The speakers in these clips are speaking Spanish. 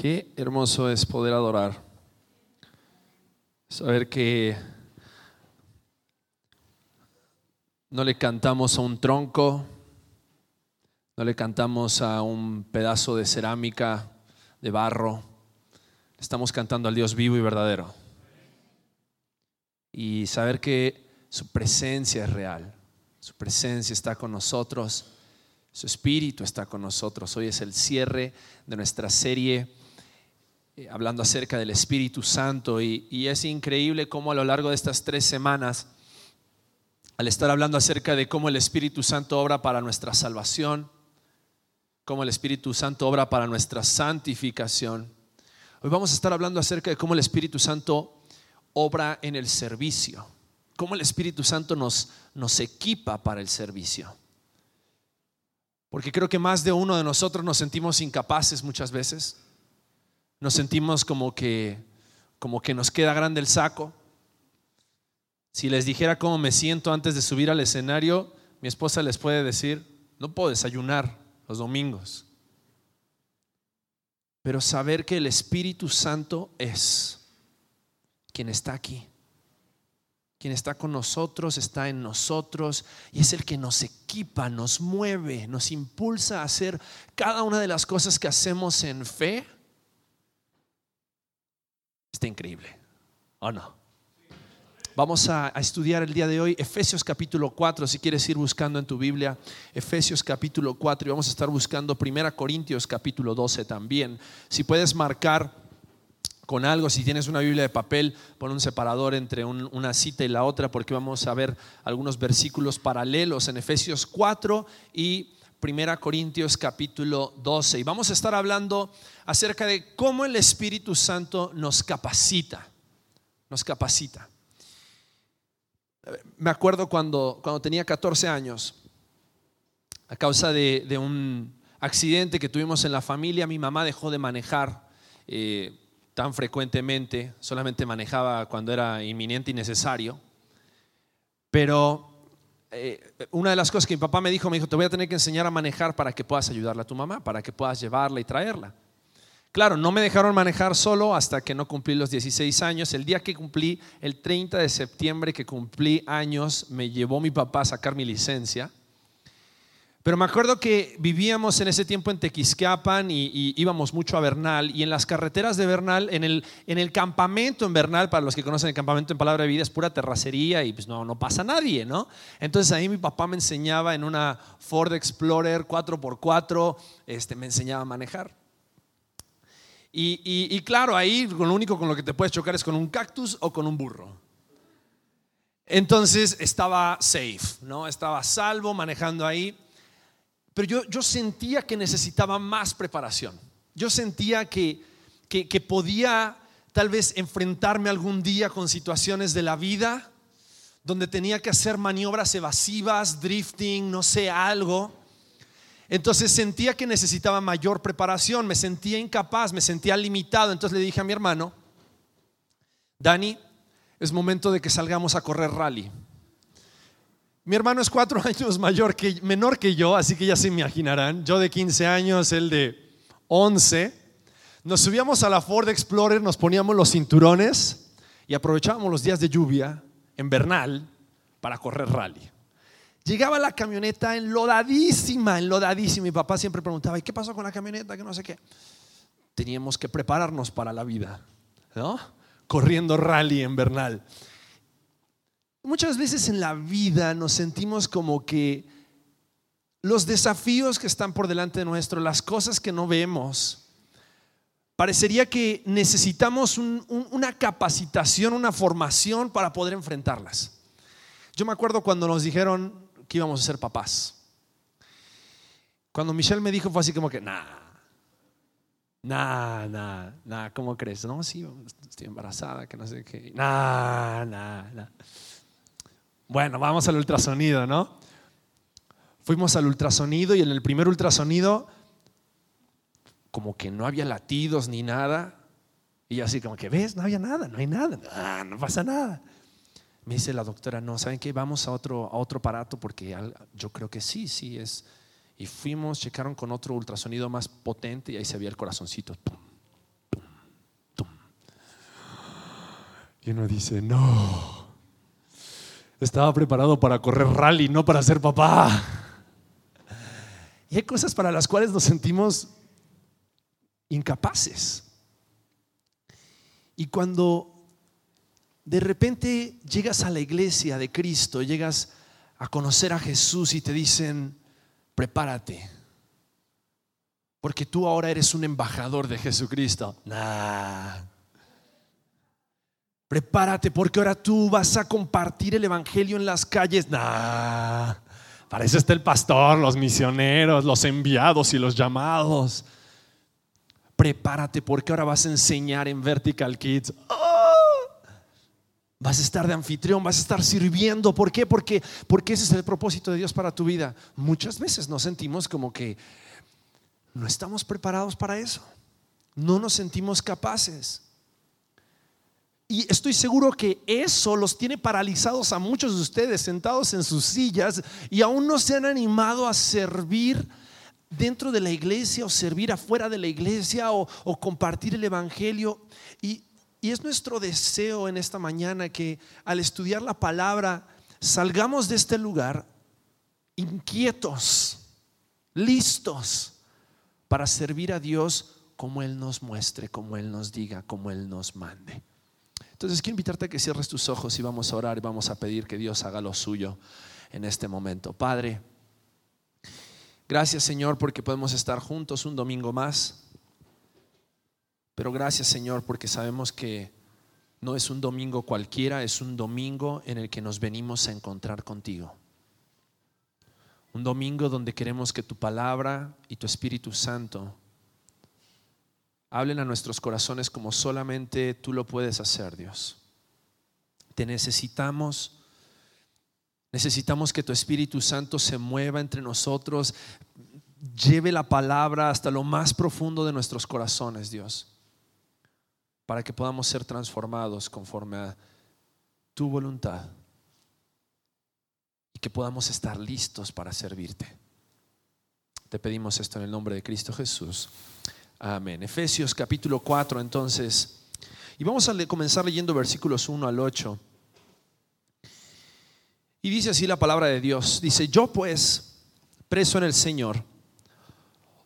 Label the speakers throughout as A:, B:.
A: Qué hermoso es poder adorar. Saber que no le cantamos a un tronco, no le cantamos a un pedazo de cerámica, de barro. Estamos cantando al Dios vivo y verdadero. Y saber que su presencia es real, su presencia está con nosotros, su espíritu está con nosotros. Hoy es el cierre de nuestra serie eh, hablando acerca del Espíritu Santo y, es increíble cómo a lo largo de estas tres semanas, al estar hablando acerca de cómo el Espíritu Santo obra para nuestra salvación, cómo el Espíritu Santo obra para nuestra santificación, hoy vamos a estar hablando acerca de cómo el Espíritu Santo obra en el servicio, cómo el Espíritu Santo nos, nos equipa para el servicio. Porque creo que más de uno de nosotros nos sentimos incapaces muchas veces nos sentimos como que, como que nos queda grande el saco. Si les dijera cómo me siento antes de subir al escenario, mi esposa les puede decir, no puedo desayunar los domingos. Pero saber que el Espíritu Santo es quien está aquí, quien está con nosotros, está en nosotros y es el que nos equipa, nos mueve, nos impulsa a hacer cada una de las cosas que hacemos en fe Está increíble. ¿O no? Vamos a, estudiar el día de hoy Efesios capítulo 4, si quieres ir buscando en tu Biblia, Efesios capítulo 4 y vamos a estar buscando 1 Corintios capítulo 12 también. Si puedes marcar con algo, si tienes una Biblia de papel, pon un separador entre una cita y la otra porque vamos a ver algunos versículos paralelos en Efesios 4 y Primera Corintios capítulo 12 y vamos a estar hablando acerca de cómo el Espíritu Santo nos capacita, nos capacita. Me acuerdo cuando, cuando tenía 14 años, a causa de, un accidente que tuvimos en la familia, mi mamá dejó de manejar eh, tan frecuentemente, solamente manejaba cuando era inminente y necesario, pero eh, una de las cosas que mi papá me dijo, me dijo, te voy a tener que enseñar a manejar para que puedas ayudarle a tu mamá, para que puedas llevarla y traerla. Claro, no me dejaron manejar solo hasta que no cumplí los 16 años. El día que cumplí, el 30 de septiembre que cumplí años, me llevó mi papá a sacar mi licencia. Pero me acuerdo que vivíamos en ese tiempo en Tequisquiapan y, íbamos mucho a Bernal y en las carreteras de Bernal, en el, en el campamento en Bernal, para los que conocen el campamento en Palabra de Vida, es pura terracería y pues no, no pasa nadie, ¿no? Entonces ahí mi papá me enseñaba en una Ford Explorer 4x4, este, me enseñaba a manejar. Y, y claro, ahí lo único con lo que te puedes chocar es con un cactus o con un burro. Entonces estaba safe, ¿no? Estaba salvo manejando ahí pero yo, sentía que necesitaba más preparación. Yo sentía que, que, podía tal vez enfrentarme algún día con situaciones de la vida donde tenía que hacer maniobras evasivas, drifting, no sé, algo. Entonces sentía que necesitaba mayor preparación, me sentía incapaz, me sentía limitado. Entonces le dije a mi hermano, Dani, es momento de que salgamos a correr rally. Mi hermano es cuatro años mayor que, menor que yo, así que ya se imaginarán. Yo de 15 años, él de 11. Nos subíamos a la Ford Explorer, nos poníamos los cinturones y aprovechábamos los días de lluvia en Bernal para correr rally. Llegaba la camioneta enlodadísima, enlodadísima. Mi papá siempre preguntaba, ¿y qué pasó con la camioneta? Que no sé qué. Teníamos que prepararnos para la vida, ¿no? Corriendo rally en Bernal. Muchas veces en la vida nos sentimos como que los desafíos que están por delante de nuestro, las cosas que no vemos, parecería que necesitamos una capacitación, una formación para poder enfrentarlas. Yo me acuerdo cuando nos dijeron que íbamos a ser papás. Cuando Michelle me dijo fue así como que, nah, nah, nah, nah, ¿cómo crees? No, sí, estoy embarazada, que no sé qué. Nah, nah, nah. Bueno, vamos al ultrasonido, ¿no? Fuimos al ultrasonido y en el primer ultrasonido como que no había latidos ni nada. Y así como que, ¿ves? No había nada, no hay nada, ah, no pasa nada. Me dice la doctora, no, ¿saben qué? Vamos a otro, otro aparato porque yo creo que sí, sí es. Y fuimos, checaron con otro ultrasonido más potente y ahí se veía el corazoncito. Y uno dice, no estaba preparado para correr rally, no para ser papá. Y hay cosas para las cuales nos sentimos incapaces. Y cuando de repente llegas a la iglesia de Cristo, llegas a conocer a Jesús y te dicen, prepárate, porque tú ahora eres un embajador de Jesucristo. Nah. Prepárate porque ahora tú vas a compartir el Evangelio en las calles. Nah. Para eso el pastor, los misioneros, los enviados y los llamados. Prepárate porque ahora vas a enseñar en Vertical Kids. ¡Oh! Vas a estar de anfitrión, vas a estar sirviendo. ¿Por qué? Porque, porque ese es el propósito de Dios para tu vida. Muchas veces nos sentimos como que no estamos preparados para eso. No nos sentimos capaces. Y estoy seguro que eso los tiene paralizados a muchos de ustedes sentados en sus sillas y aún no se han animado a servir dentro de la iglesia o servir afuera de la iglesia o, compartir el Evangelio. Y, es nuestro deseo en esta mañana que al estudiar la palabra salgamos de este lugar inquietos, listos para servir a Dios como Él nos muestre, como Él nos diga, como Él nos mande. Entonces quiero invitarte a que cierres tus ojos y vamos a orar y vamos a pedir que Dios haga lo suyo en este momento. Padre, gracias Señor porque podemos estar juntos un domingo más. Pero gracias Señor porque sabemos que no es un domingo cualquiera, es un domingo en el que nos venimos a encontrar contigo. Un domingo donde queremos que tu palabra y tu Espíritu Santo hablen a nuestros corazones como solamente tú lo puedes hacer, Dios. Te necesitamos. Necesitamos que tu Espíritu Santo se mueva entre nosotros, lleve la palabra hasta lo más profundo de nuestros corazones, Dios, para que podamos ser transformados conforme a tu voluntad y que podamos estar listos para servirte. Te pedimos esto en el nombre de Cristo Jesús. Amén. Efesios capítulo 4 entonces. Y vamos a comenzar leyendo versículos 1 al 8. Y dice así la palabra de Dios. Dice, yo pues, preso en el Señor,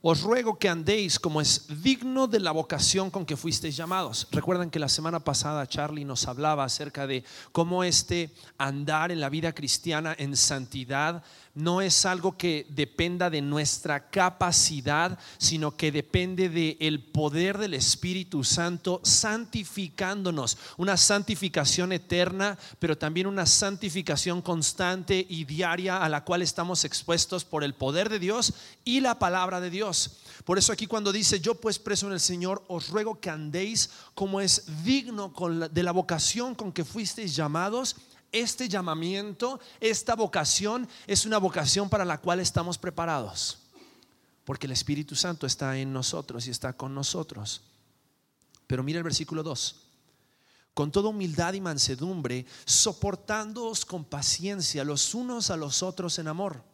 A: os ruego que andéis como es digno de la vocación con que fuisteis llamados. Recuerdan que la semana pasada Charlie nos hablaba acerca de cómo este andar en la vida cristiana en santidad no es algo que dependa de nuestra capacidad, sino que depende del poder del Espíritu Santo santificándonos. Una santificación eterna, pero también una santificación constante y diaria a la cual estamos expuestos por el poder de Dios y la palabra de Dios. Por eso aquí cuando dice, yo pues preso en el Señor, os ruego que andéis como es digno de la vocación con que fuisteis llamados este llamamiento, esta vocación es una vocación para la cual estamos preparados. Porque el Espíritu Santo está en nosotros y está con nosotros. Pero mira el versículo 2. Con toda humildad y mansedumbre, soportándoos con paciencia los unos a los otros en amor,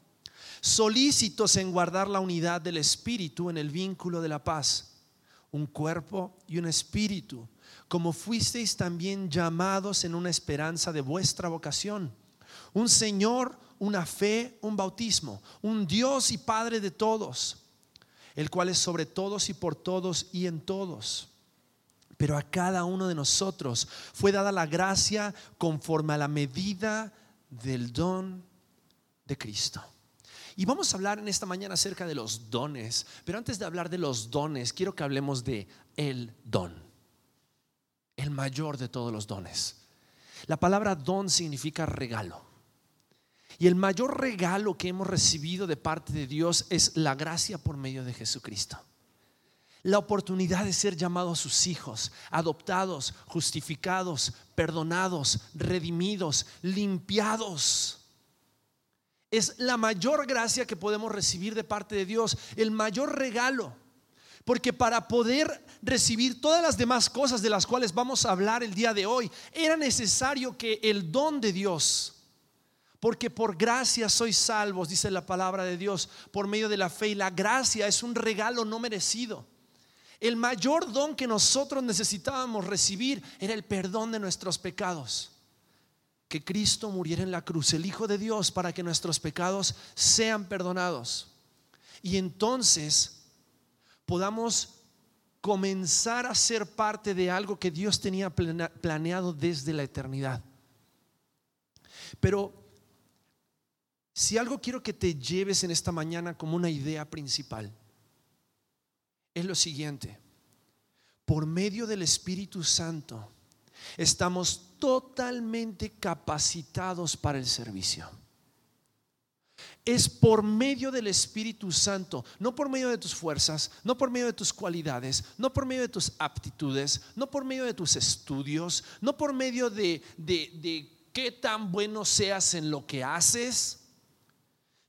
A: solícitos en guardar la unidad del Espíritu en el vínculo de la paz, un cuerpo y un espíritu como fuisteis también llamados en una esperanza de vuestra vocación. Un Señor, una fe, un bautismo, un Dios y Padre de todos, el cual es sobre todos y por todos y en todos. Pero a cada uno de nosotros fue dada la gracia conforme a la medida del don de Cristo. Y vamos a hablar en esta mañana acerca de los dones, pero antes de hablar de los dones, quiero que hablemos de el don el mayor de todos los dones. La palabra don significa regalo. Y el mayor regalo que hemos recibido de parte de Dios es la gracia por medio de Jesucristo. La oportunidad de ser llamados sus hijos, adoptados, justificados, perdonados, redimidos, limpiados. Es la mayor gracia que podemos recibir de parte de Dios, el mayor regalo. Porque para poder recibir todas las demás cosas de las cuales vamos a hablar el día de hoy, era necesario que el don de Dios, porque por gracia sois salvos, dice la palabra de Dios, por medio de la fe. Y la gracia es un regalo no merecido. El mayor don que nosotros necesitábamos recibir era el perdón de nuestros pecados. Que Cristo muriera en la cruz, el Hijo de Dios, para que nuestros pecados sean perdonados. Y entonces podamos comenzar a ser parte de algo que Dios tenía planeado desde la eternidad. Pero si algo quiero que te lleves en esta mañana como una idea principal, es lo siguiente. Por medio del Espíritu Santo estamos totalmente capacitados para el servicio. Es por medio del Espíritu Santo, no por medio de tus fuerzas, no por medio de tus cualidades, no por medio de tus aptitudes, no por medio de tus estudios, no por medio de, de qué tan bueno seas en lo que haces,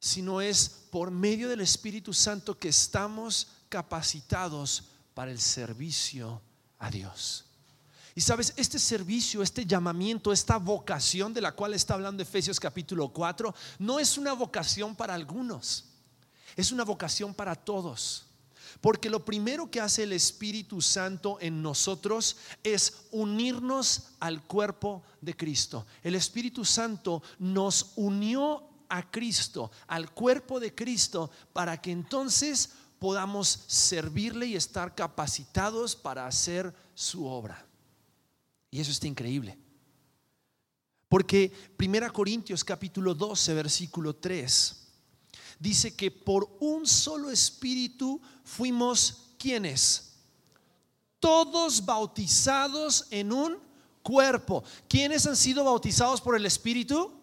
A: sino es por medio del Espíritu Santo que estamos capacitados para el servicio a Dios. Y sabes, este servicio, este llamamiento, esta vocación de la cual está hablando Efesios capítulo 4, no es una vocación para algunos, es una vocación para todos. Porque lo primero que hace el Espíritu Santo en nosotros es unirnos al cuerpo de Cristo. El Espíritu Santo nos unió a Cristo, al cuerpo de Cristo, para que entonces podamos servirle y estar capacitados para hacer su obra. Y eso está increíble. Porque 1 Corintios capítulo 12, versículo 3, dice que por un solo espíritu fuimos quienes? Todos bautizados en un cuerpo. ¿Quiénes han sido bautizados por el espíritu?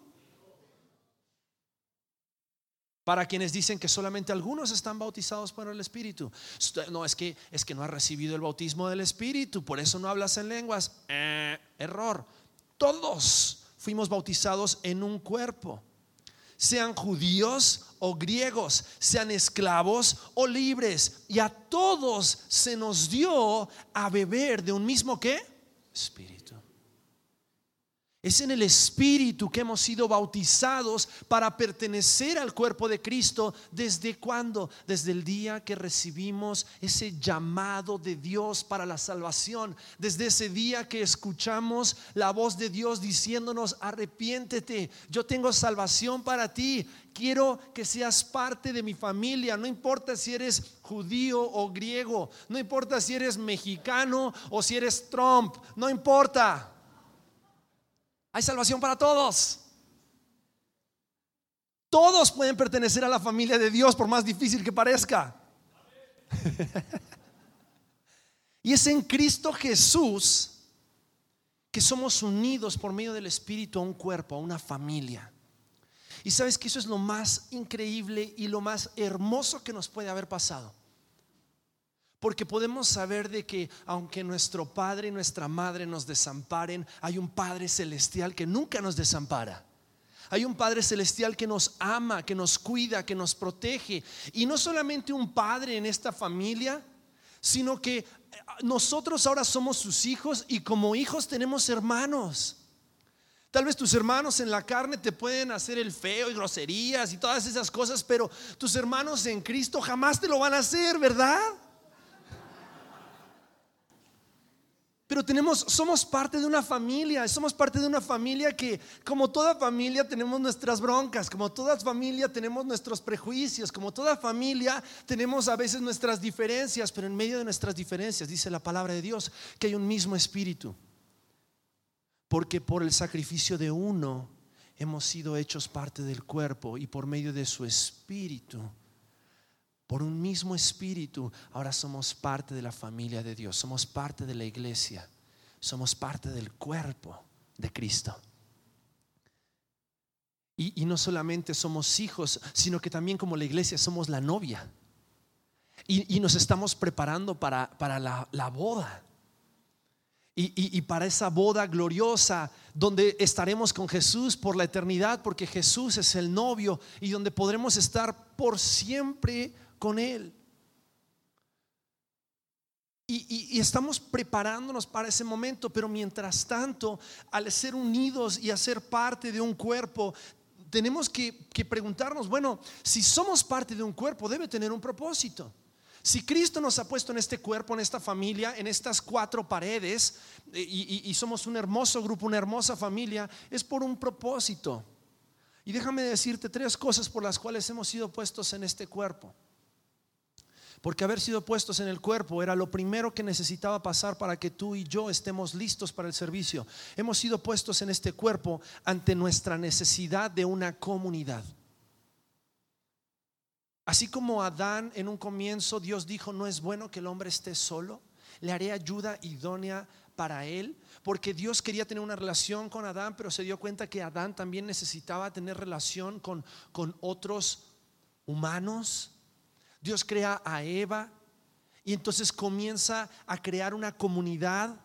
A: Para quienes dicen que solamente algunos están bautizados por el Espíritu. No, es que, es que no has recibido el bautismo del Espíritu, por eso no hablas en lenguas. Eh, error. Todos fuimos bautizados en un cuerpo. Sean judíos o griegos, sean esclavos o libres. Y a todos se nos dio a beber de un mismo qué? Espíritu. Es en el Espíritu que hemos sido bautizados para pertenecer al cuerpo de Cristo. ¿Desde cuándo? Desde el día que recibimos ese llamado de Dios para la salvación. Desde ese día que escuchamos la voz de Dios diciéndonos, arrepiéntete, yo tengo salvación para ti. Quiero que seas parte de mi familia. No importa si eres judío o griego. No importa si eres mexicano o si eres Trump. No importa. Hay salvación para todos. Todos pueden pertenecer a la familia de Dios por más difícil que parezca. y es en Cristo Jesús que somos unidos por medio del Espíritu a un cuerpo, a una familia. Y sabes que eso es lo más increíble y lo más hermoso que nos puede haber pasado. Porque podemos saber de que aunque nuestro padre y nuestra madre nos desamparen, hay un Padre celestial que nunca nos desampara. Hay un Padre celestial que nos ama, que nos cuida, que nos protege. Y no solamente un Padre en esta familia, sino que nosotros ahora somos sus hijos y como hijos tenemos hermanos. Tal vez tus hermanos en la carne te pueden hacer el feo y groserías y todas esas cosas, pero tus hermanos en Cristo jamás te lo van a hacer, ¿verdad? Pero tenemos, somos parte de una familia, somos parte de una familia que, como toda familia, tenemos nuestras broncas, como toda familia tenemos nuestros prejuicios, como toda familia tenemos a veces nuestras diferencias, pero en medio de nuestras diferencias, dice la palabra de Dios, que hay un mismo espíritu. Porque por el sacrificio de uno hemos sido hechos parte del cuerpo y por medio de su espíritu por un mismo espíritu, ahora somos parte de la familia de Dios, somos parte de la iglesia, somos parte del cuerpo de Cristo. Y, no solamente somos hijos, sino que también como la iglesia somos la novia. Y, nos estamos preparando para, la, boda. y, para esa boda gloriosa donde estaremos con Jesús por la eternidad, porque Jesús es el novio y donde podremos estar por siempre con Él. Y, estamos preparándonos para ese momento, pero mientras tanto, al ser unidos y a ser parte de un cuerpo, tenemos que, que preguntarnos, bueno, si somos parte de un cuerpo, debe tener un propósito. Si Cristo nos ha puesto en este cuerpo, en esta familia, en estas cuatro paredes, eh, y, y somos un hermoso grupo, una hermosa familia, es por un propósito. Y déjame decirte tres cosas por las cuales hemos sido puestos en este cuerpo. Porque haber sido puestos en el cuerpo era lo primero que necesitaba pasar para que tú y yo estemos listos para el servicio. Hemos sido puestos en este cuerpo ante nuestra necesidad de una comunidad. Así como Adán en un comienzo Dios dijo, no es bueno que el hombre esté solo, le haré ayuda idónea para él, porque Dios quería tener una relación con Adán, pero se dio cuenta que Adán también necesitaba tener relación con, con otros humanos. Dios crea a Eva y entonces comienza a crear una comunidad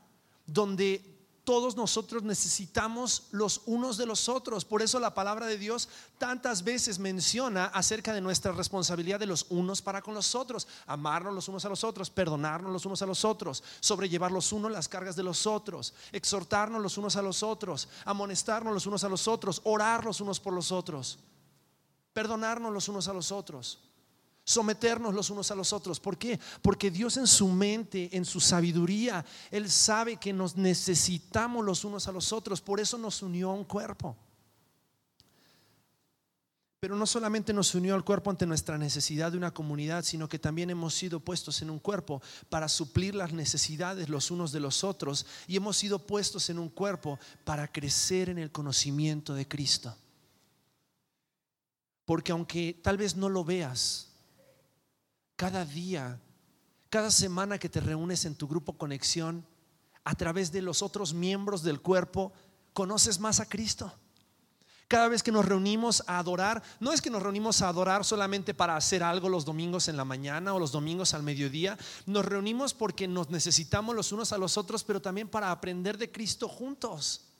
A: donde todos nosotros necesitamos los unos de los otros. Por eso la palabra de Dios tantas veces menciona acerca de nuestra responsabilidad de los unos para con los otros. Amarnos los unos a los otros, perdonarnos los unos a los otros, sobrellevar los unos las cargas de los otros, exhortarnos los unos a los otros, amonestarnos los unos a los otros, orar los unos por los otros, perdonarnos los unos a los otros someternos los unos a los otros. ¿Por qué? Porque Dios en su mente, en su sabiduría, Él sabe que nos necesitamos los unos a los otros. Por eso nos unió a un cuerpo. Pero no solamente nos unió al cuerpo ante nuestra necesidad de una comunidad, sino que también hemos sido puestos en un cuerpo para suplir las necesidades los unos de los otros y hemos sido puestos en un cuerpo para crecer en el conocimiento de Cristo. Porque aunque tal vez no lo veas, cada día, cada semana que te reúnes en tu grupo conexión, a través de los otros miembros del cuerpo, conoces más a Cristo. Cada vez que nos reunimos a adorar, no es que nos reunimos a adorar solamente para hacer algo los domingos en la mañana o los domingos al mediodía, nos reunimos porque nos necesitamos los unos a los otros, pero también para aprender de Cristo juntos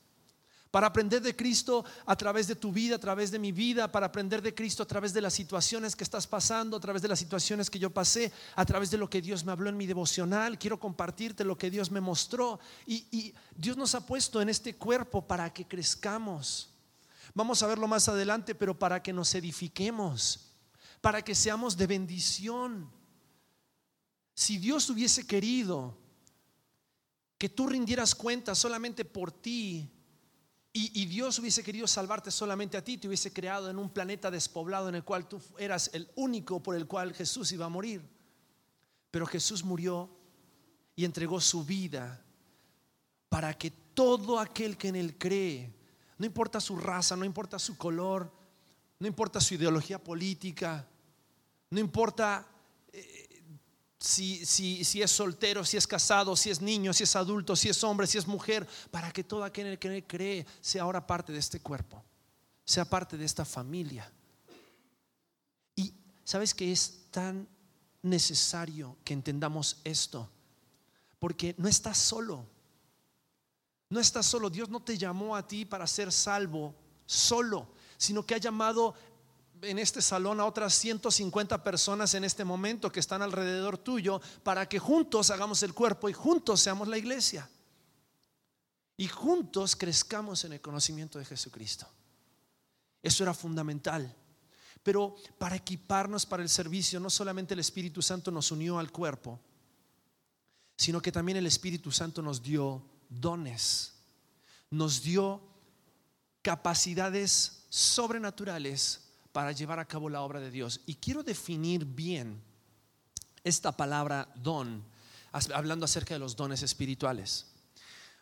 A: para aprender de Cristo a través de tu vida, a través de mi vida, para aprender de Cristo a través de las situaciones que estás pasando, a través de las situaciones que yo pasé, a través de lo que Dios me habló en mi devocional. Quiero compartirte lo que Dios me mostró. Y, Dios nos ha puesto en este cuerpo para que crezcamos. Vamos a verlo más adelante, pero para que nos edifiquemos, para que seamos de bendición. Si Dios hubiese querido que tú rindieras cuenta solamente por ti, y, Dios hubiese querido salvarte solamente a ti, te hubiese creado en un planeta despoblado en el cual tú eras el único por el cual Jesús iba a morir. Pero Jesús murió y entregó su vida para que todo aquel que en él cree, no importa su raza, no importa su color, no importa su ideología política, no importa si, si, es soltero, si es casado, si es niño, si es adulto, si es hombre, si es mujer, para que todo aquel que cree sea ahora parte de este cuerpo, sea parte de esta familia. Y sabes que es tan necesario que entendamos esto, porque no estás solo. No estás solo. Dios no te llamó a ti para ser salvo solo, sino que ha llamado en este salón a otras 150 personas en este momento que están alrededor tuyo para que juntos hagamos el cuerpo y juntos seamos la iglesia. Y juntos crezcamos en el conocimiento de Jesucristo. Eso era fundamental. Pero para equiparnos para el servicio, no solamente el Espíritu Santo nos unió al cuerpo, sino que también el Espíritu Santo nos dio dones, nos dio capacidades sobrenaturales para llevar a cabo la obra de Dios. Y quiero definir bien esta palabra don, hablando acerca de los dones espirituales.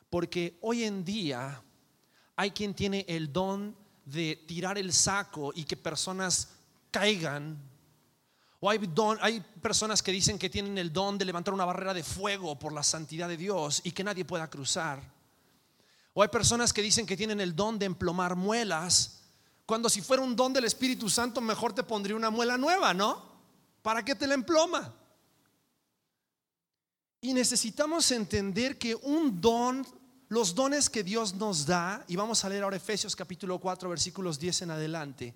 A: Porque hoy en día hay quien tiene el don de tirar el saco y que personas caigan. O hay, don, hay personas que dicen que tienen el don de levantar una barrera de fuego por la santidad de Dios y que nadie pueda cruzar. O hay personas que dicen que tienen el don de emplomar muelas cuando si fuera un don del Espíritu Santo, mejor te pondría una muela nueva, ¿no? ¿Para qué te la emploma? Y necesitamos entender que un don, los dones que Dios nos da, y vamos a leer ahora Efesios capítulo 4, versículos 10 en adelante.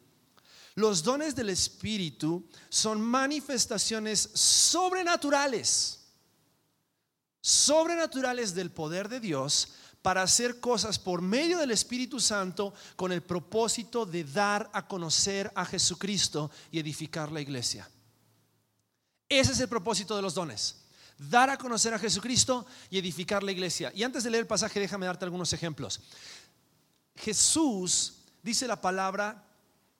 A: Los dones del Espíritu son manifestaciones sobrenaturales, sobrenaturales del poder de Dios para hacer cosas por medio del Espíritu Santo con el propósito de dar a conocer a Jesucristo y edificar la iglesia. Ese es el propósito de los dones. Dar a conocer a Jesucristo y edificar la iglesia. Y antes de leer el pasaje, déjame darte algunos ejemplos. Jesús, dice la palabra,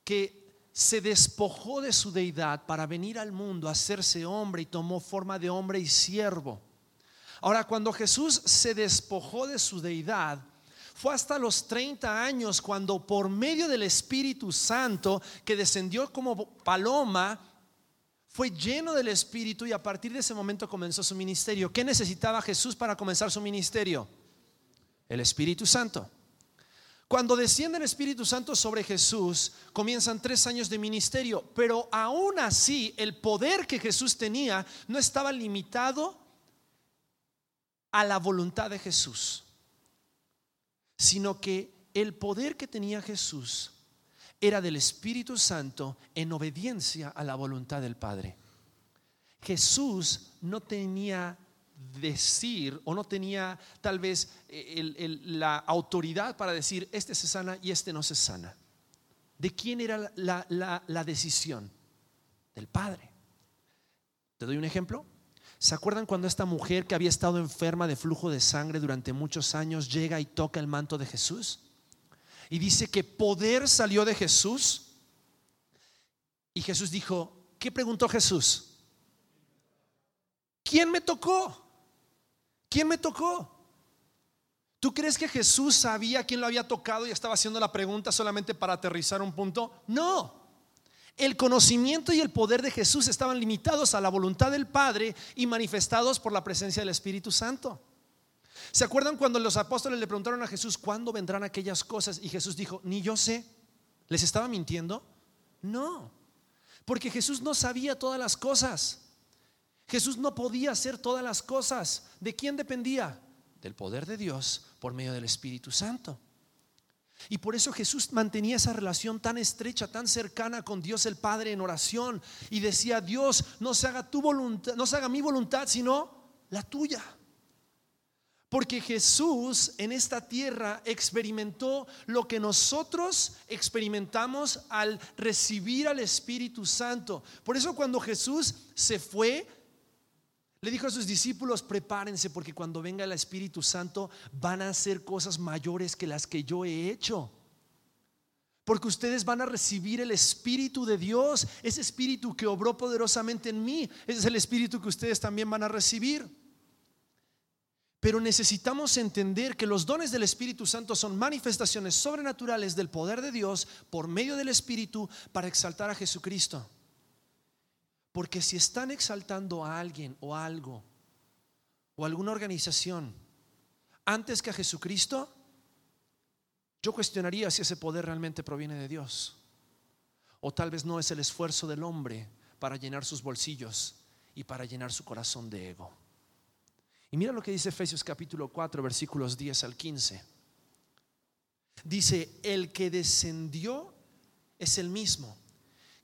A: que se despojó de su deidad para venir al mundo, a hacerse hombre y tomó forma de hombre y siervo. Ahora, cuando Jesús se despojó de su deidad, fue hasta los 30 años cuando por medio del Espíritu Santo, que descendió como paloma, fue lleno del Espíritu y a partir de ese momento comenzó su ministerio. ¿Qué necesitaba Jesús para comenzar su ministerio? El Espíritu Santo. Cuando desciende el Espíritu Santo sobre Jesús, comienzan tres años de ministerio, pero aún así el poder que Jesús tenía no estaba limitado a la voluntad de Jesús, sino que el poder que tenía Jesús era del Espíritu Santo en obediencia a la voluntad del Padre. Jesús no tenía decir o no tenía tal vez eh, la autoridad para decir, este se sana y este no se sana. ¿De quién era la, la decisión? Del Padre. ¿Te doy un ejemplo? ¿Se acuerdan cuando esta mujer que había estado enferma de flujo de sangre durante muchos años llega y toca el manto de Jesús? Y dice que poder salió de Jesús. Y Jesús dijo, ¿qué preguntó Jesús? ¿Quién me tocó? ¿Quién me tocó? ¿Tú crees que Jesús sabía quién lo había tocado y estaba haciendo la pregunta solamente para aterrizar un punto? No. El conocimiento y el poder de Jesús estaban limitados a la voluntad del Padre y manifestados por la presencia del Espíritu Santo. ¿Se acuerdan cuando los apóstoles le preguntaron a Jesús cuándo vendrán aquellas cosas? Y Jesús dijo, ni yo sé. ¿Les estaba mintiendo? No, porque Jesús no sabía todas las cosas. Jesús no podía hacer todas las cosas. ¿De quién dependía? Del poder de Dios por medio del Espíritu Santo. Y por eso Jesús mantenía esa relación tan estrecha, tan cercana con Dios el Padre en oración y decía, "Dios, no se haga tu voluntad, no se haga mi voluntad, sino la tuya." Porque Jesús en esta tierra experimentó lo que nosotros experimentamos al recibir al Espíritu Santo. Por eso cuando Jesús se fue, le dijo a sus discípulos, prepárense porque cuando venga el Espíritu Santo van a hacer cosas mayores que las que yo he hecho. Porque ustedes van a recibir el Espíritu de Dios, ese Espíritu que obró poderosamente en mí, ese es el Espíritu que ustedes también van a recibir. Pero necesitamos entender que los dones del Espíritu Santo son manifestaciones sobrenaturales del poder de Dios por medio del Espíritu para exaltar a Jesucristo. Porque si están exaltando a alguien o algo o alguna organización antes que a Jesucristo, yo cuestionaría si ese poder realmente proviene de Dios. O tal vez no es el esfuerzo del hombre para llenar sus bolsillos y para llenar su corazón de ego. Y mira lo que dice Efesios capítulo 4, versículos 10 al 15. Dice, el que descendió es el mismo,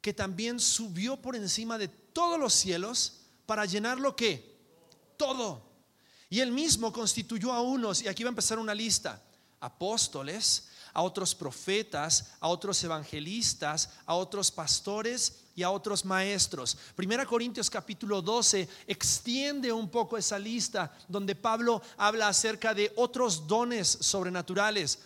A: que también subió por encima de todos los cielos para llenar lo que? Todo. Y él mismo constituyó a unos, y aquí va a empezar una lista, apóstoles, a otros profetas, a otros evangelistas, a otros pastores y a otros maestros. Primera Corintios capítulo 12 extiende un poco esa lista donde Pablo habla acerca de otros dones sobrenaturales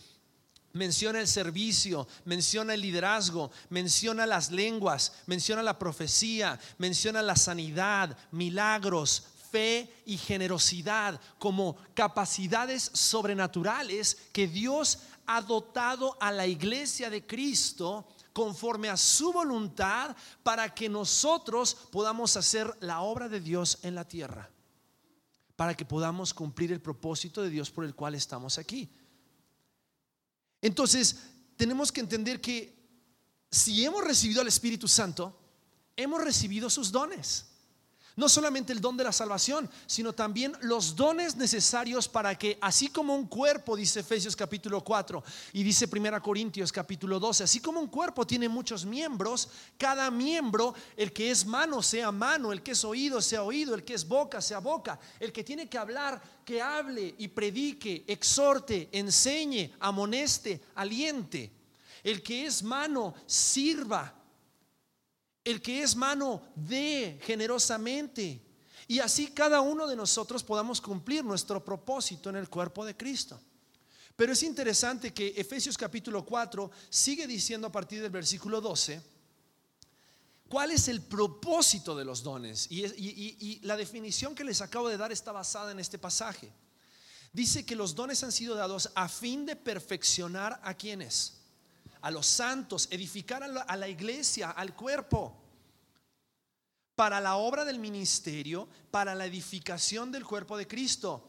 A: menciona el servicio, menciona el liderazgo, menciona las lenguas, menciona la profecía, menciona la sanidad, milagros, fe y generosidad como capacidades sobrenaturales que Dios ha dotado a la iglesia de Cristo conforme a su voluntad para que nosotros podamos hacer la obra de Dios en la tierra, para que podamos cumplir el propósito de Dios por el cual estamos aquí. Entonces, tenemos que entender que si hemos recibido al Espíritu Santo, hemos recibido sus dones. No solamente el don de la salvación, sino también los dones necesarios para que, así como un cuerpo, dice Efesios capítulo 4 y dice 1 Corintios capítulo 12, así como un cuerpo tiene muchos miembros, cada miembro, el que es mano sea mano, el que es oído sea oído, el que es boca sea boca, el que tiene que hablar, que hable y predique, exhorte, enseñe, amoneste, aliente, el que es mano, sirva El que es mano, dé generosamente. Y así cada uno de nosotros podamos cumplir nuestro propósito en el cuerpo de Cristo. Pero es interesante que Efesios capítulo 4 sigue diciendo a partir del versículo 12, ¿cuál es el propósito de los dones? Y, la definición que les acabo de dar está basada en este pasaje. Dice que los dones han sido dados a fin de perfeccionar a quienes, a los santos, edificar a la iglesia, al cuerpo. Para la obra del ministerio, para la edificación del cuerpo de Cristo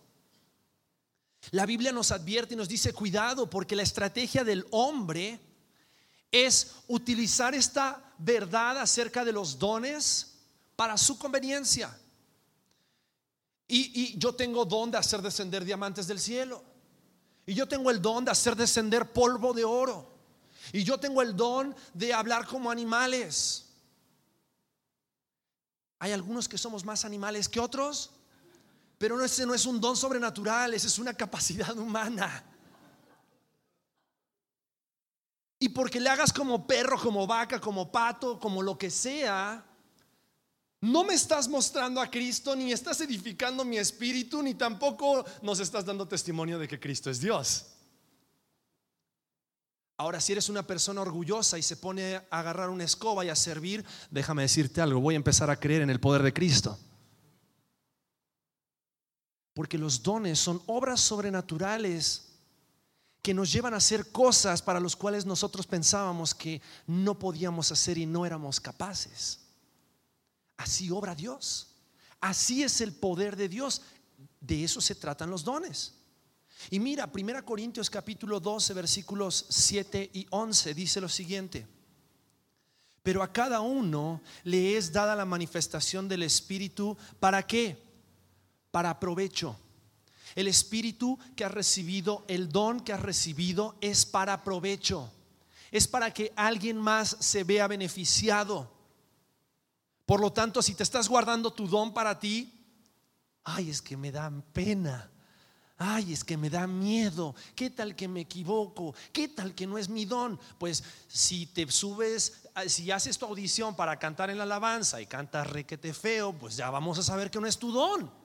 A: La Biblia nos advierte y nos dice, cuidado, porque la estrategia del hombre es utilizar esta verdad acerca de los dones para su conveniencia. Y, yo tengo don de hacer descender diamantes del cielo. Y yo tengo el don de hacer descender polvo de oro. Y yo tengo el don de hablar como animales. Hay algunos que somos más animales que otros. Pero ese no es un don sobrenatural, esa es una capacidad humana. Y porque le hagas como perro, como vaca, como pato, como lo que sea, no me estás mostrando a Cristo, ni estás edificando mi espíritu, ni tampoco nos estás dando testimonio de que Cristo es Dios. Ahora, si eres una persona orgullosa y se pone a agarrar una escoba y a servir, déjame decirte algo, voy a empezar a creer en el poder de Cristo. Porque los dones son obras sobrenaturales que nos llevan a hacer cosas para las cuales nosotros pensábamos que no podíamos hacer y no éramos capaces. Así obra Dios. Así es el poder de Dios. De eso se tratan los dones. Y mira, 1 Corintios capítulo 12, versículos 7 y 11 dice lo siguiente. Pero a cada uno le es dada la manifestación del Espíritu. ¿Para qué? Para provecho. El espíritu que has recibido, el don que has recibido es para provecho. Es para que alguien más se vea beneficiado. Por lo tanto, si te estás guardando tu don para ti, ay, es que me da pena. Ay, es que me da miedo. ¿Qué tal que me equivoco? ¿Qué tal que no es mi don? Pues si te subes, si haces tu audición para cantar en la alabanza y cantas requete feo, pues ya vamos a saber que no es tu don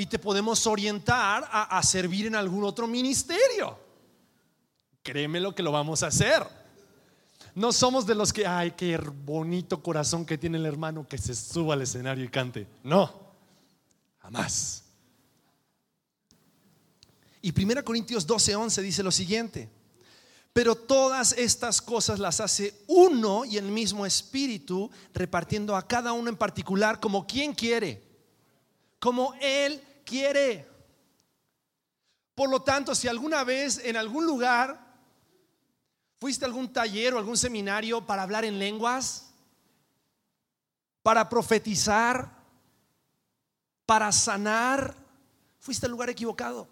A: y te podemos orientar a, servir en algún otro ministerio. Créeme lo que lo vamos a hacer. No somos de los que, ay, qué bonito corazón que tiene el hermano que se suba al escenario y cante. No, jamás. Y 1 Corintios 12, 11 dice lo siguiente. Pero todas estas cosas las hace uno y el mismo espíritu, repartiendo a cada uno en particular como quien quiere, como él quiere. Por lo tanto, si alguna vez en algún lugar fuiste a algún taller o algún seminario para hablar en lenguas, para profetizar, para sanar, fuiste al lugar equivocado.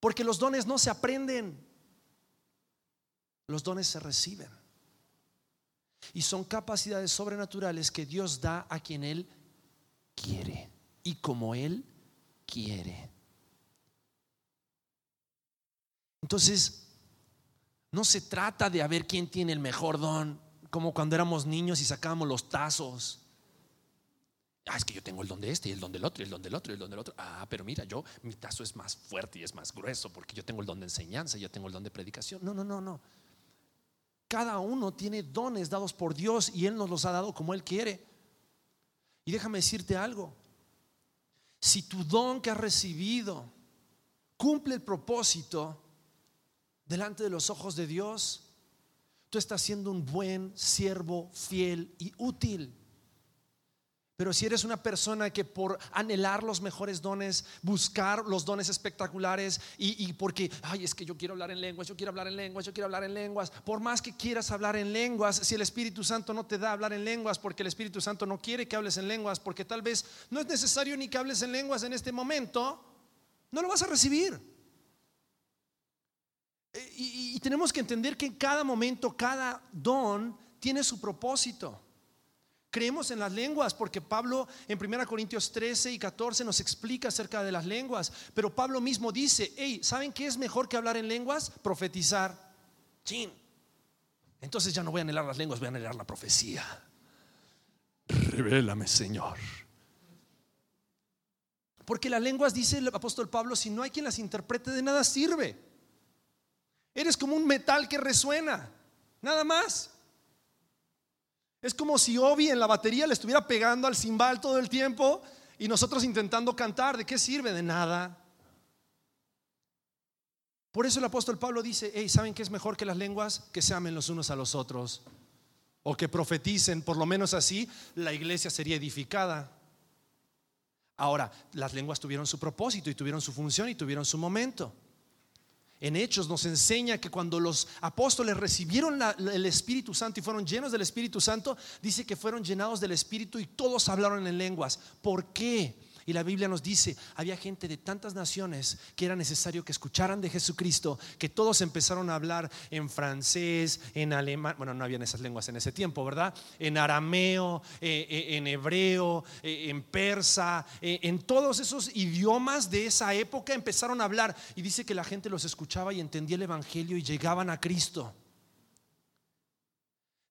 A: Porque los dones no se aprenden, los dones se reciben. Y son capacidades sobrenaturales que Dios da a quien Él quiere y como Él quiere. Entonces, no se trata de a ver quién tiene el mejor don, como cuando éramos niños y sacábamos los tazos. Ah, es que yo tengo el don de este y el don del otro y el don del otro y el don del otro. Ah, pero mira, yo, mi tazo es más fuerte y es más grueso porque yo tengo el don de enseñanza, yo tengo el don de predicación. No, no, no, no. Cada uno tiene dones dados por Dios y Él nos los ha dado como Él quiere. Y déjame decirte algo, si tu don que has recibido cumple el propósito delante de los ojos de Dios, tú estás siendo un buen siervo, fiel y útil. Pero si eres una persona que por anhelar los mejores dones, buscar los dones espectaculares y, porque, ay, es que yo quiero hablar en lenguas, yo quiero hablar en lenguas, yo quiero hablar en lenguas, por más que quieras hablar en lenguas, si el Espíritu Santo no te da hablar en lenguas, porque el Espíritu Santo no quiere que hables en lenguas, porque tal vez no es necesario ni que hables en lenguas en este momento, no lo vas a recibir. Y, y tenemos que entender que en cada momento, cada don tiene su propósito. Creemos en las lenguas porque Pablo en 1 Corintios 13 y 14 nos explica acerca de las lenguas. Pero Pablo mismo dice, hey, ¿saben qué es mejor que hablar en lenguas? Profetizar. Chin. Entonces ya no voy a anhelar las lenguas, voy a anhelar la profecía. Revélame, Señor. Porque las lenguas, dice el apóstol Pablo, si no hay quien las interprete, de nada sirve. Eres como un metal que resuena, nada más. Es como si Obi en la batería le estuviera pegando al cimbal todo el tiempo y nosotros intentando cantar. ¿De qué sirve? De nada. Por eso el apóstol Pablo dice, hey, ¿saben qué es mejor que las lenguas? Que se amen los unos a los otros. O que profeticen, por lo menos así, la iglesia sería edificada. Ahora, las lenguas tuvieron su propósito y tuvieron su función y tuvieron su momento en Hechos nos enseña que cuando los apóstoles recibieron el Espíritu Santo y fueron llenos del Espíritu Santo, dice que fueron llenados del Espíritu y todos hablaron en lenguas. ¿Por qué? Y la Biblia nos dice, había gente de tantas naciones que era necesario que escucharan de Jesucristo, que todos empezaron a hablar en francés, en alemán, bueno, no habían esas lenguas en ese tiempo, ¿verdad? En arameo, eh, eh, en hebreo, eh, en persa, en todos esos idiomas de esa época empezaron a hablar. Y dice que la gente los escuchaba y entendía el Evangelio y llegaban a Cristo.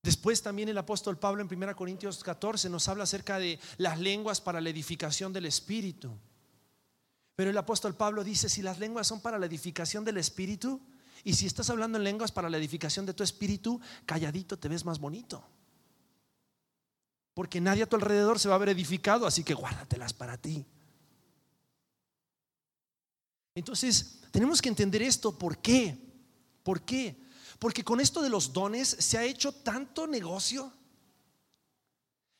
A: Después también el apóstol Pablo en 1 Corintios 14 nos habla acerca de las lenguas para la edificación del Espíritu. Pero el apóstol Pablo dice, si las lenguas son para la edificación del Espíritu, y si estás hablando en lenguas para la edificación de tu Espíritu, calladito te ves más bonito. Porque nadie a tu alrededor se va a ver edificado, así que guárdatelas para ti. Entonces, tenemos que entender esto. ¿Por qué? ¿Por qué? Porque con esto de los dones se ha hecho tanto negocio.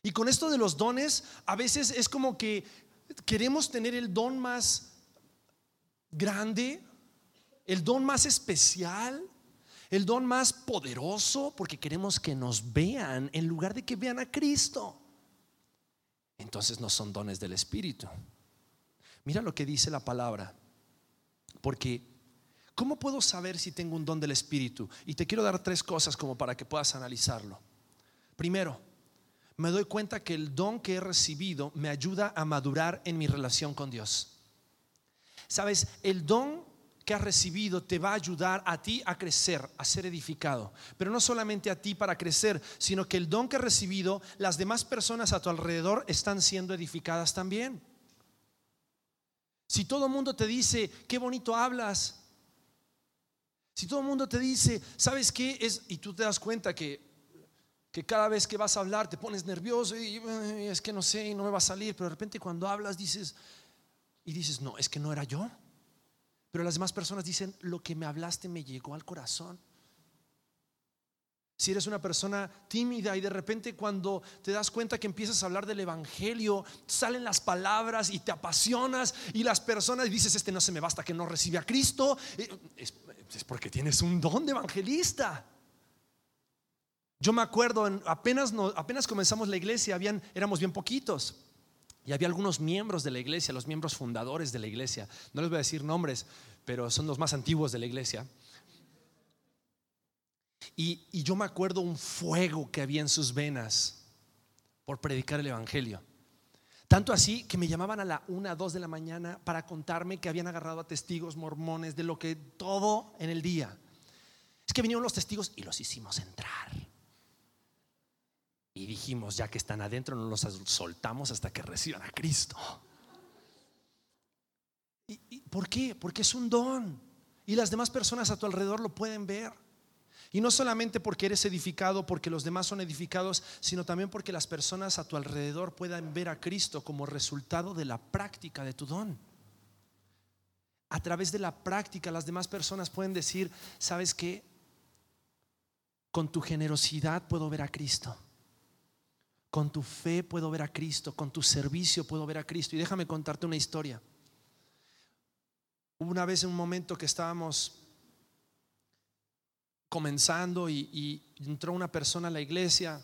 A: Y con esto de los dones, a veces es como que queremos tener el don más grande, el don más especial, el don más poderoso, porque queremos que nos vean en lugar de que vean a Cristo. Entonces no son dones del Espíritu. Mira lo que dice la palabra, porque ¿Cómo puedo saber si tengo un don del Espíritu? Y te quiero dar tres cosas como para que puedas analizarlo. Primero, me doy cuenta que el don que he recibido me ayuda a madurar en mi relación con Dios. Sabes, el don que has recibido te va a ayudar a ti a crecer, a ser edificado. Pero no solamente a ti para crecer, sino que el don que has recibido, las demás personas a tu alrededor están siendo edificadas también. Si todo el mundo te dice, qué bonito hablas, si todo el mundo te dice, ¿sabes qué? Es, y tú te das cuenta que, que cada vez que vas a hablar te pones nervioso y, es que no sé, y no me va a salir, pero de repente cuando hablas dices, y dices, no, es que no era yo. Pero las demás personas dicen, lo que me hablaste me llegó al corazón si eres una persona tímida y de repente cuando te das cuenta que empiezas a hablar del Evangelio, salen las palabras y te apasionas y las personas dices, este no se me basta que no recibe a Cristo, es, porque tienes un don de evangelista. Yo me acuerdo, apenas, apenas comenzamos la iglesia, habían, éramos bien poquitos. Y había algunos miembros de la iglesia, los miembros fundadores de la iglesia. No les voy a decir nombres, pero son los más antiguos de la iglesia. Y, yo me acuerdo un fuego que había en sus venas por predicar el Evangelio. Tanto así que me llamaban a la una, dos de la mañana para contarme que habían agarrado a testigos mormones de lo que todo en el día. Es que vinieron los testigos y los hicimos entrar. Y dijimos, ya que están adentro, no los soltamos hasta que reciban a Cristo. ¿Y, por qué? Porque es un don. Y las demás personas a tu alrededor lo pueden ver. Y no solamente porque eres edificado, porque los demás son edificados, sino también porque las personas a tu alrededor puedan ver a Cristo como resultado de la práctica de tu don. A través de la práctica las demás personas pueden decir, ¿sabes qué? Con tu generosidad puedo ver a Cristo. Con tu fe puedo ver a Cristo, con tu servicio puedo ver a Cristo. Y déjame contarte una historia. Hubo una vez en un momento que estábamos comenzando y, entró una persona a la iglesia.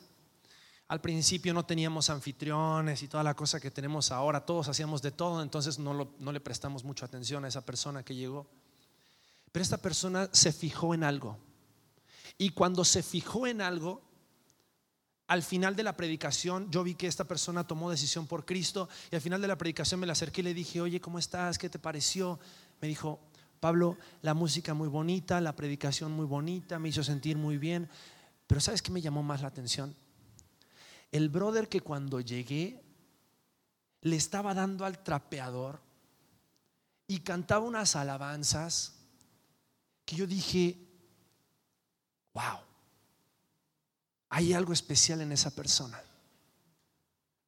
A: Al principio no teníamos anfitriones y toda la cosa que tenemos ahora, todos hacíamos de todo, entonces no, no le prestamos mucha atención a esa persona que llegó. Pero esta persona se fijó en algo. Y cuando se fijó en algo, al final de la predicación, yo vi que esta persona tomó decisión por Cristo y al final de la predicación me la acerqué y le dije, oye, ¿cómo estás? ¿Qué te pareció? Me dijo, Pablo, la música muy bonita, la predicación muy bonita, me hizo sentir muy bien, pero ¿sabes qué me llamó más la atención? El brother que cuando llegué le estaba dando al trapeador y cantaba unas alabanzas que yo dije, wow, hay algo especial en esa persona.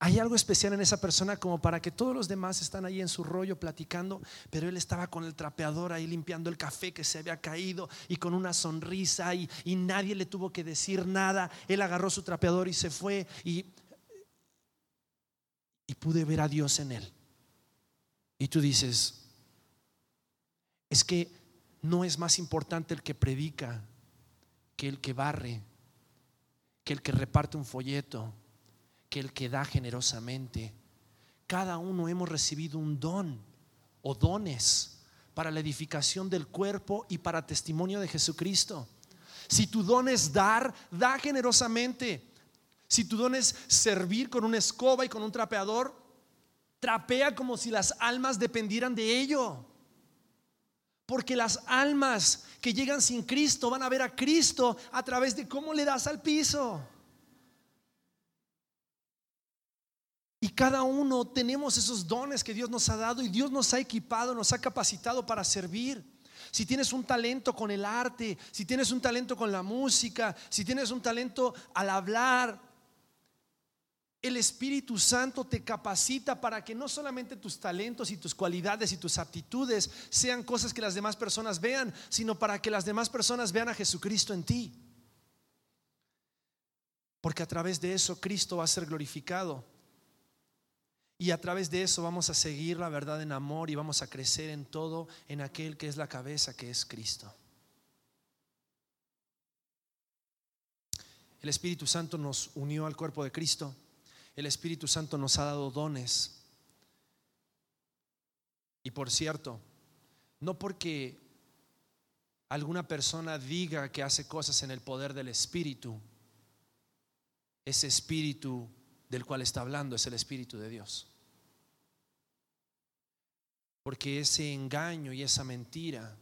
A: Hay algo especial en esa persona como para que todos los demás están ahí en su rollo platicando, pero él estaba con el trapeador ahí limpiando el café que se había caído y con una sonrisa y, y nadie le tuvo que decir nada. Él agarró su trapeador y se fue y, y pude ver a Dios en él. Y tú dices, es que no es más importante el que predica que el que barre, que el que reparte un folleto, que el que da generosamente. Cada uno hemos recibido un don o dones para la edificación del cuerpo y para testimonio de Jesucristo. Si tu don es dar, da generosamente. Si tu don es servir con una escoba y con un trapeador, trapea como si las almas dependieran de ello. Porque las almas que llegan sin Cristo van a ver a Cristo a través de cómo le das al piso. Y cada uno tenemos esos dones que Dios nos ha dado y Dios nos ha equipado, nos ha capacitado para servir. Si tienes un talento con el arte, si tienes un talento con la música, si tienes un talento al hablar, el Espíritu Santo te capacita para que no solamente tus talentos y tus cualidades y tus aptitudes sean cosas que las demás personas vean, sino para que las demás personas vean a Jesucristo en ti. Porque a través de eso Cristo va a ser glorificado. Y a través de eso vamos a seguir la verdad en amor y vamos a crecer en todo en aquel que es la cabeza, que es Cristo. El Espíritu Santo nos unió al cuerpo de Cristo. El Espíritu Santo nos ha dado dones. Y por cierto, no porque alguna persona diga que hace cosas en el poder del Espíritu, ese Espíritu del cual está hablando es el Espíritu de Dios. Porque ese engaño y esa mentira,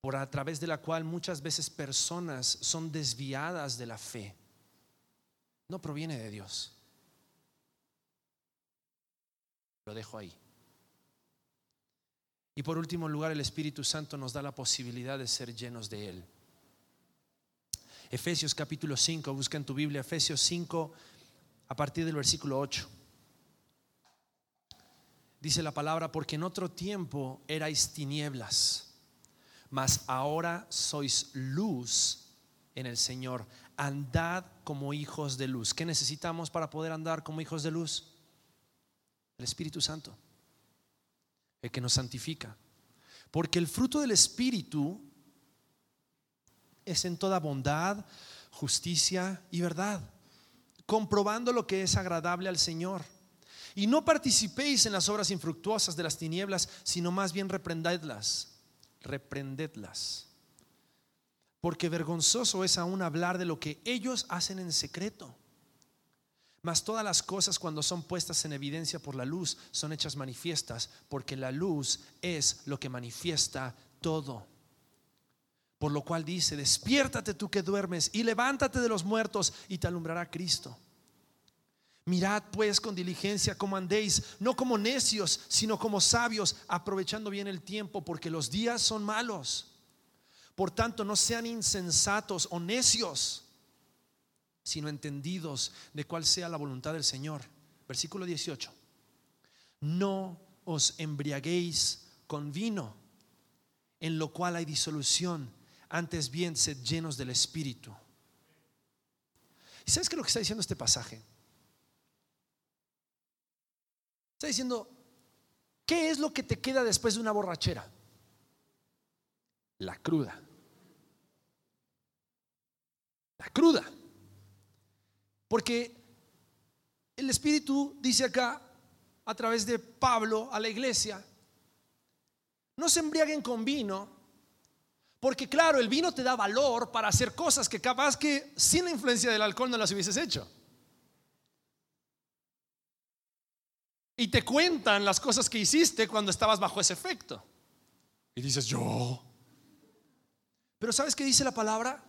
A: por a través de la cual muchas veces personas son desviadas de la fe, no proviene de Dios. Lo dejo ahí. Y por último lugar, el Espíritu Santo nos da la posibilidad de ser llenos de Él. Efesios capítulo 5, busca en tu Biblia Efesios 5 a partir del versículo 8. Dice la palabra, porque en otro tiempo erais tinieblas, mas ahora sois luz en el Señor. Andad como hijos de luz. ¿Qué necesitamos para poder andar como hijos de luz? El Espíritu Santo, el que nos santifica. Porque el fruto del Espíritu es en toda bondad, justicia y verdad, comprobando lo que es agradable al Señor. Y no participéis en las obras infructuosas de las tinieblas, sino más bien reprendedlas, reprendedlas. Porque vergonzoso es aún hablar de lo que ellos hacen en secreto. Mas todas las cosas cuando son puestas en evidencia por la luz son hechas manifiestas, porque la luz es lo que manifiesta todo. Por lo cual dice, despiértate tú que duermes y levántate de los muertos y te alumbrará Cristo. Mirad pues con diligencia cómo andéis, no como necios, sino como sabios, aprovechando bien el tiempo, porque los días son malos. Por tanto, no sean insensatos o necios, sino entendidos de cuál sea la voluntad del Señor. Versículo 18. No os embriaguéis con vino, en lo cual hay disolución antes bien sed llenos del Espíritu. ¿Y sabes qué es lo que está diciendo este pasaje? Está diciendo, ¿qué es lo que te queda después de una borrachera? La cruda. La cruda. Porque el Espíritu dice acá, a través de Pablo a la iglesia, no se embriaguen con vino, porque claro, el vino te da valor para hacer cosas que capaz que sin la influencia del alcohol no las hubieses hecho. Y te cuentan las cosas que hiciste cuando estabas bajo ese efecto. Y dices, yo. Pero ¿sabes qué dice la palabra?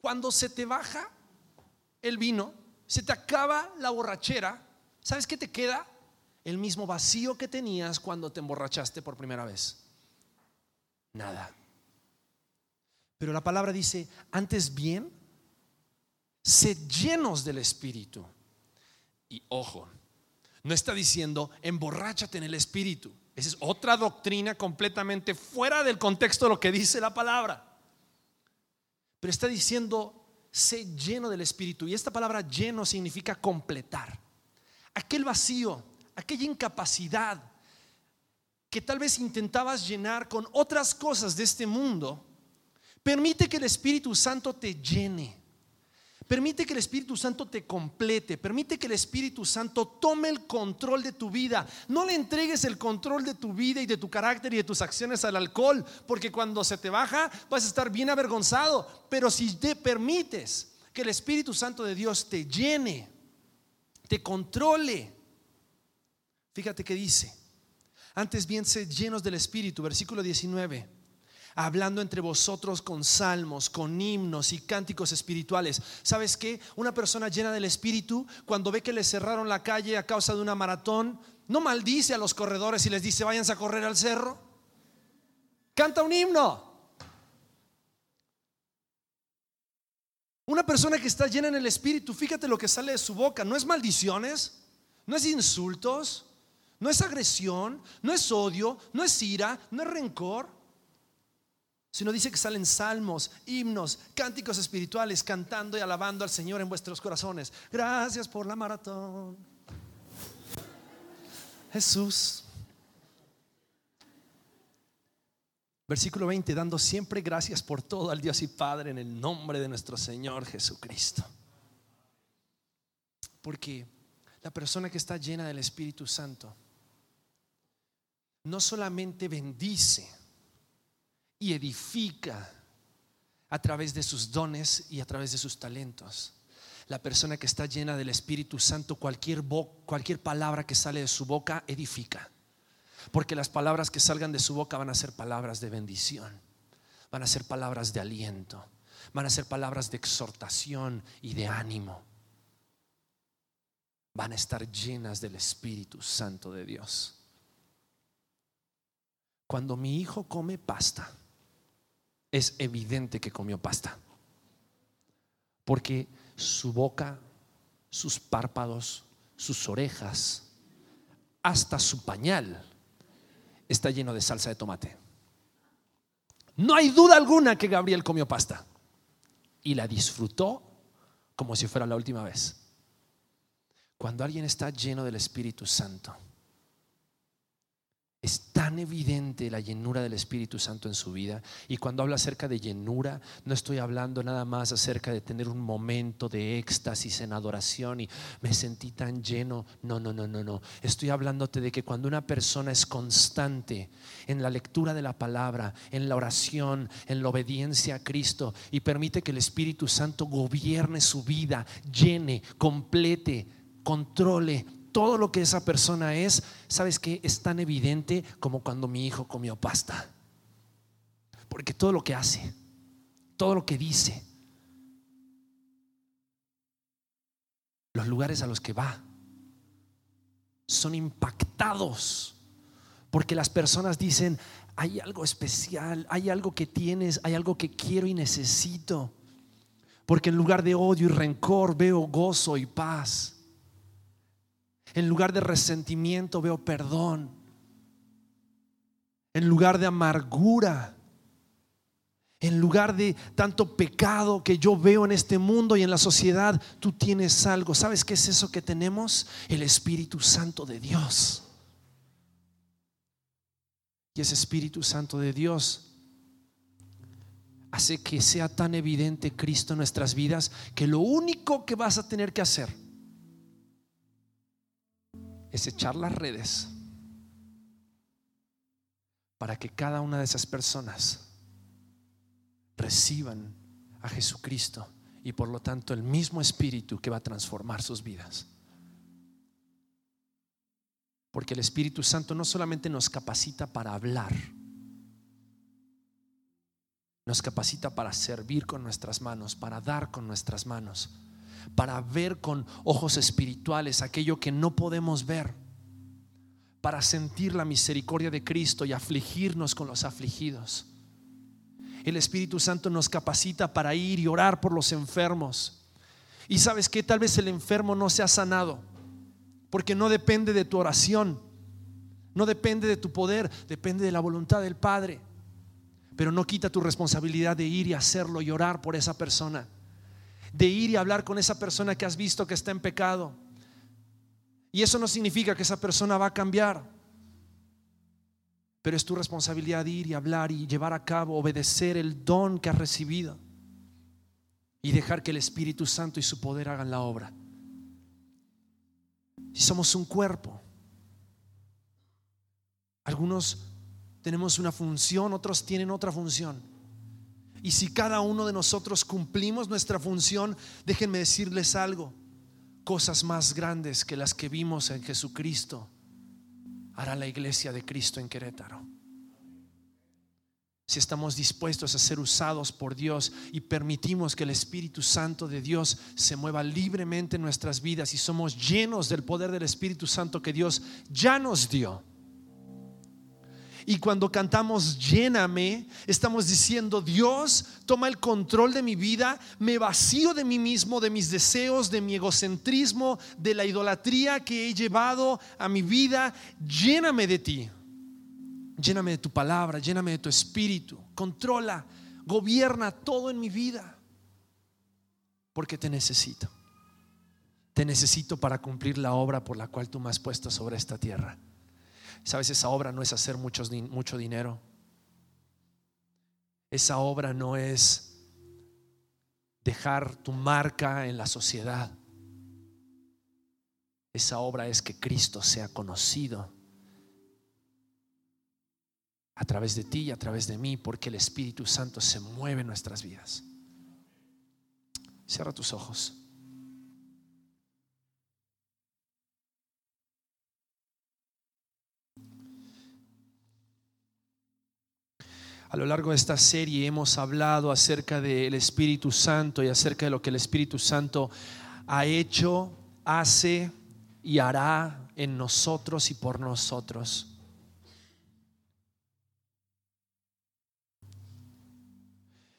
A: Cuando se te baja el vino, se te acaba la borrachera, ¿sabes qué te queda? El mismo vacío que tenías cuando te emborrachaste por primera vez. Nada. Pero la palabra dice, antes bien, sed llenos del Espíritu. Y ojo, no está diciendo, emborráchate en el Espíritu. Esa es otra doctrina completamente fuera del contexto de lo que dice la palabra. Pero está diciendo, sé lleno del Espíritu. Y esta palabra lleno significa completar. Aquel vacío, aquella incapacidad que tal vez intentabas llenar con otras cosas de este mundo, permite que el Espíritu Santo te llene. Permite que el Espíritu Santo te complete, permite que el Espíritu Santo tome el control de tu vida. No le entregues el control de tu vida y de tu carácter y de tus acciones al alcohol, porque cuando se te baja vas a estar bien avergonzado. Pero si te permites que el Espíritu Santo de Dios te llene, te controle, fíjate que dice, antes bien sed llenos del Espíritu, versículo 19 hablando entre vosotros con salmos, con himnos y cánticos espirituales. ¿Sabes qué? Una persona llena del Espíritu, cuando ve que le cerraron la calle a causa de una maratón, no maldice a los corredores y les dice, váyanse a correr al cerro. Canta un himno. Una persona que está llena en el Espíritu, fíjate lo que sale de su boca, no es maldiciones, no es insultos, no es agresión, no es odio, no es ira, no es rencor sino dice que salen salmos, himnos, cánticos espirituales, cantando y alabando al Señor en vuestros corazones. Gracias por la maratón. Jesús. Versículo 20, dando siempre gracias por todo al Dios y Padre en el nombre de nuestro Señor Jesucristo. Porque la persona que está llena del Espíritu Santo no solamente bendice, y edifica a través de sus dones y a través de sus talentos. La persona que está llena del Espíritu Santo, cualquier, cualquier palabra que sale de su boca edifica. Porque las palabras que salgan de su boca van a ser palabras de bendición, van a ser palabras de aliento, van a ser palabras de exhortación y de ánimo. Van a estar llenas del Espíritu Santo de Dios. Cuando mi hijo come pasta, es evidente que comió pasta. Porque su boca, sus párpados, sus orejas, hasta su pañal está lleno de salsa de tomate. No hay duda alguna que Gabriel comió pasta y la disfrutó como si fuera la última vez. Cuando alguien está lleno del Espíritu Santo, es tan evidente la llenura del Espíritu Santo en su vida. Y cuando hablo acerca de llenura, no estoy hablando nada más acerca de tener un momento de éxtasis en adoración y me sentí tan lleno. No, no, no, no, no. Estoy hablándote de que cuando una persona es constante en la lectura de la palabra, en la oración, en la obediencia a Cristo y permite que el Espíritu Santo gobierne su vida, llene, complete, controle todo lo que esa persona es, ¿sabes qué? Es tan evidente como cuando mi hijo comió pasta. Porque todo lo que hace, todo lo que dice, los lugares a los que va, son impactados. Porque las personas dicen, hay algo especial, hay algo que tienes, hay algo que quiero y necesito. Porque en lugar de odio y rencor veo gozo y paz. En lugar de resentimiento veo perdón. En lugar de amargura. En lugar de tanto pecado que yo veo en este mundo y en la sociedad, tú tienes algo. ¿Sabes qué es eso que tenemos? El Espíritu Santo de Dios. Y ese Espíritu Santo de Dios hace que sea tan evidente Cristo en nuestras vidas que lo único que vas a tener que hacer es echar las redes para que cada una de esas personas reciban a Jesucristo y por lo tanto el mismo Espíritu que va a transformar sus vidas. Porque el Espíritu Santo no solamente nos capacita para hablar, nos capacita para servir con nuestras manos, para dar con nuestras manos, para ver con ojos espirituales aquello que no podemos ver, para sentir la misericordia de Cristo y afligirnos con los afligidos. El Espíritu Santo nos capacita para ir y orar por los enfermos. Y sabes que tal vez el enfermo no se ha sanado, porque no depende de tu oración, no depende de tu poder, depende de la voluntad del Padre pero no quita tu responsabilidad de ir y hacerlo y orar por esa persona, de ir y hablar con esa persona que has visto que está en pecado. Y eso no significa que esa persona va a cambiar, pero es tu responsabilidad ir y hablar y llevar a cabo, obedecer el don que has recibido y dejar que el Espíritu Santo y su poder hagan la obra. Si somos un cuerpo, algunos tenemos una función, otros tienen otra función. Y si cada uno de nosotros cumplimos nuestra función, déjenme decirles algo, cosas más grandes que las que vimos en Jesucristo hará la iglesia de Cristo en Querétaro. Si estamos dispuestos a ser usados por Dios y permitimos que el Espíritu Santo de Dios se mueva libremente en nuestras vidas y somos llenos del poder del Espíritu Santo que Dios ya nos dio y cuando cantamos lléname, estamos diciendo, Dios, toma el control de mi vida, me vacío de mí mismo, de mis deseos, de mi egocentrismo, de la idolatría que he llevado a mi vida, lléname de ti. Lléname de tu palabra, lléname de tu espíritu, controla, gobierna todo en mi vida, porque te necesito. Te necesito para cumplir la obra por la cual tú me has puesto sobre esta tierra. Sabes, esa obra no es hacer mucho dinero. Esa obra no es dejar tu marca en la sociedad. Esa obra es que Cristo sea conocido a través de ti y a través de mí, porque el Espíritu Santo se mueve en nuestras vidas. Cierra tus ojos. A lo largo de esta serie hemos hablado acerca del Espíritu Santo y acerca de lo que el Espíritu Santo ha hecho, hace y hará en nosotros y por nosotros.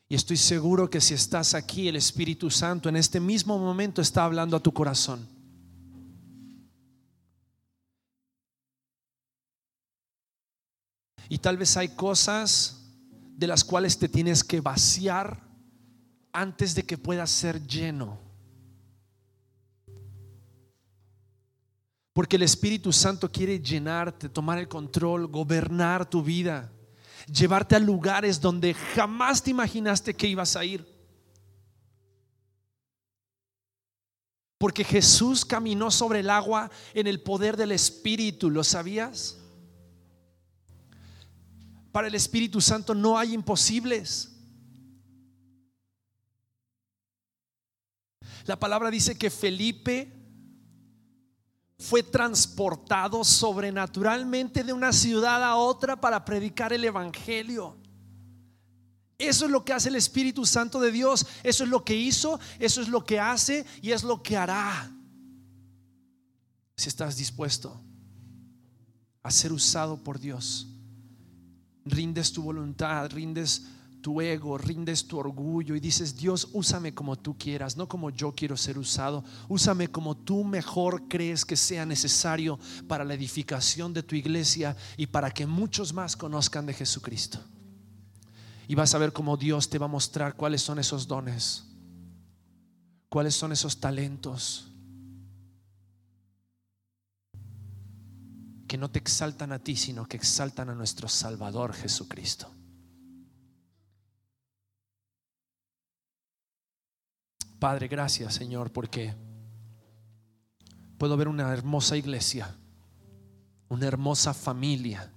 A: Y estoy seguro que si estás aquí, el Espíritu Santo en este mismo momento está hablando a tu corazón. Y tal vez hay cosas de las cuales te tienes que vaciar antes de que puedas ser lleno. Porque el Espíritu Santo quiere llenarte, tomar el control, gobernar tu vida, llevarte a lugares donde jamás te imaginaste que ibas a ir. Porque Jesús caminó sobre el agua en el poder del Espíritu, ¿lo sabías? Para el Espíritu Santo no hay imposibles. La palabra dice que Felipe fue transportado sobrenaturalmente de una ciudad a otra para predicar el Evangelio. Eso es lo que hace el Espíritu Santo de Dios. Eso es lo que hizo, eso es lo que hace y es lo que hará. Si estás dispuesto a ser usado por Dios rindes tu voluntad, rindes tu ego, rindes tu orgullo y dices, Dios, úsame como tú quieras, no como yo quiero ser usado, úsame como tú mejor crees que sea necesario para la edificación de tu iglesia y para que muchos más conozcan de Jesucristo. Y vas a ver cómo Dios te va a mostrar cuáles son esos dones, cuáles son esos talentos que no te exaltan a ti, sino que exaltan a nuestro Salvador Jesucristo. Padre, gracias Señor, porque puedo ver una hermosa iglesia, una hermosa familia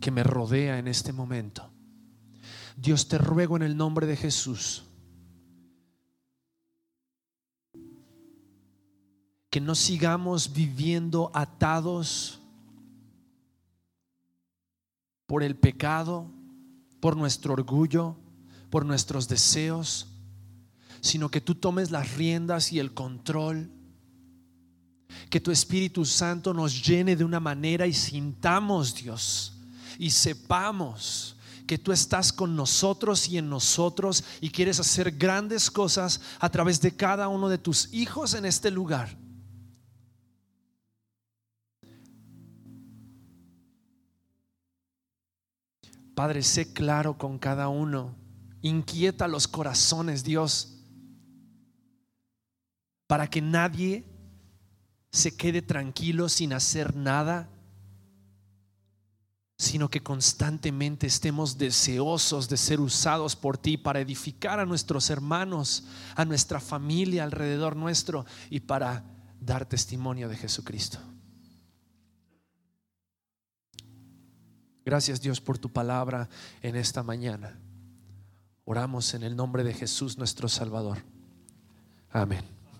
A: que me rodea en este momento. Dios te ruego en el nombre de Jesús que no sigamos viviendo atados por el pecado, por nuestro orgullo, por nuestros deseos, sino que tú tomes las riendas y el control que tu Espíritu Santo nos llene de una manera y sintamos, Dios, y sepamos que tú estás con nosotros y en nosotros y quieres hacer grandes cosas a través de cada uno de tus hijos en este lugar. Padre, sé claro con cada uno. Inquieta los corazones, Dios, para que nadie se quede tranquilo sin hacer nada sino que constantemente estemos deseosos de ser usados por ti para edificar a nuestros hermanos, a nuestra familia alrededor nuestro y para dar testimonio de Jesucristo. Gracias Dios por tu palabra en esta mañana. Oramos en el nombre de Jesús nuestro Salvador. Amén.